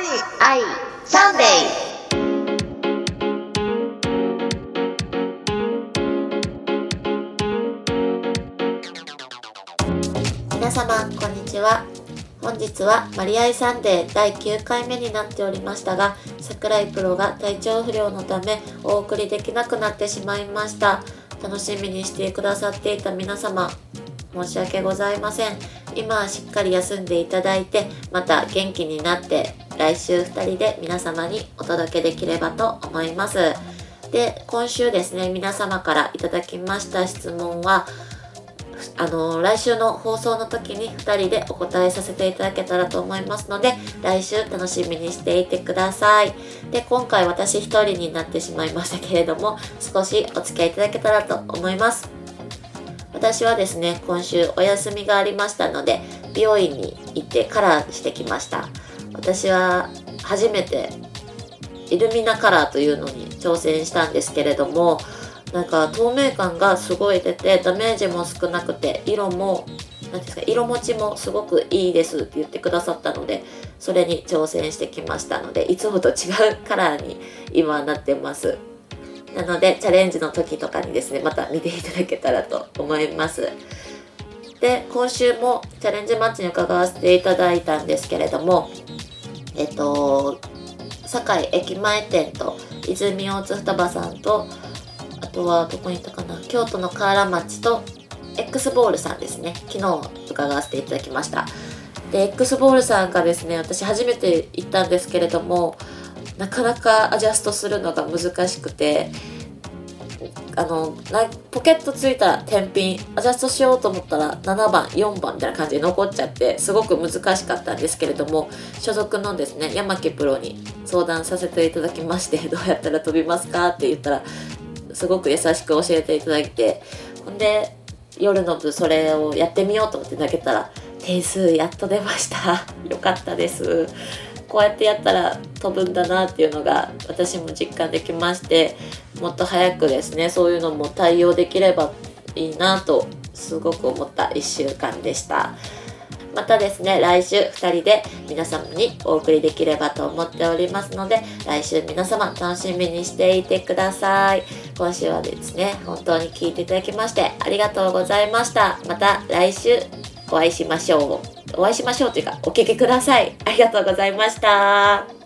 マリアイサンデー皆様こんにちは。本日はマリアイサンデー第9回目になっておりましたが桜井プロが体調不良のためお送りできなくなってしまいました。楽しみにしてくださっていた皆様申し訳ございません。今はしっかり休んでいただいてまた元気になって来週2人で皆様にお届けできればと思います。で今週ですね皆様からいただきました質問はあの来週の放送の時に2人でお答えさせていただけたらと思いますので来週楽しみにしていてください。で今回私1人になってしまいましたけれども少しお付き合いいただけたらと思います。私はですね今週お休みがありましたので美容院に行ってカラーしてきました。私は初めてイルミナカラーというのに挑戦したんですけれどもなんか透明感がすごい出てダメージも少なくて色も何ですか色持ちもすごくいいですって言ってくださったのでそれに挑戦してきましたのでいつもと違うカラーに今なってます。なのでチャレンジの時とかにですねまた見ていただけたらと思います。で今週もチャレンジマッチに伺わせていただいたんですけれどもえっと堺駅前店と泉大津双葉さんとあとはどこに行ったかな京都の河原町と X ボールさんですね。昨日伺わせていただきました。で X ボールさんがですね私初めて行ったんですけれどもなかなかアジャストするのが難しくてあのポケットついた天品アジャストしようと思ったら7番4番みたいな感じで残っちゃってすごく難しかったんですけれども所属のですね山木プロに相談させていただきましてどうやったら飛びますか？って言ったらすごく優しく教えていただいてほんで夜の部それをやってみようと思って投げたら点数やっと出ました。よかったです。こうやってやったら飛ぶんだなっていうのが私も実感できましてもっと早くですねそういうのも対応できればいいなとすごく思った1週間でした。またですね来週2人で皆様にお送りできればと思っておりますので来週皆様楽しみにしていてください。今週はですね本当に聞いていただきましてありがとうございました。また来週お会いしましょう。お会いしましょうというかお聞きください。ありがとうございました。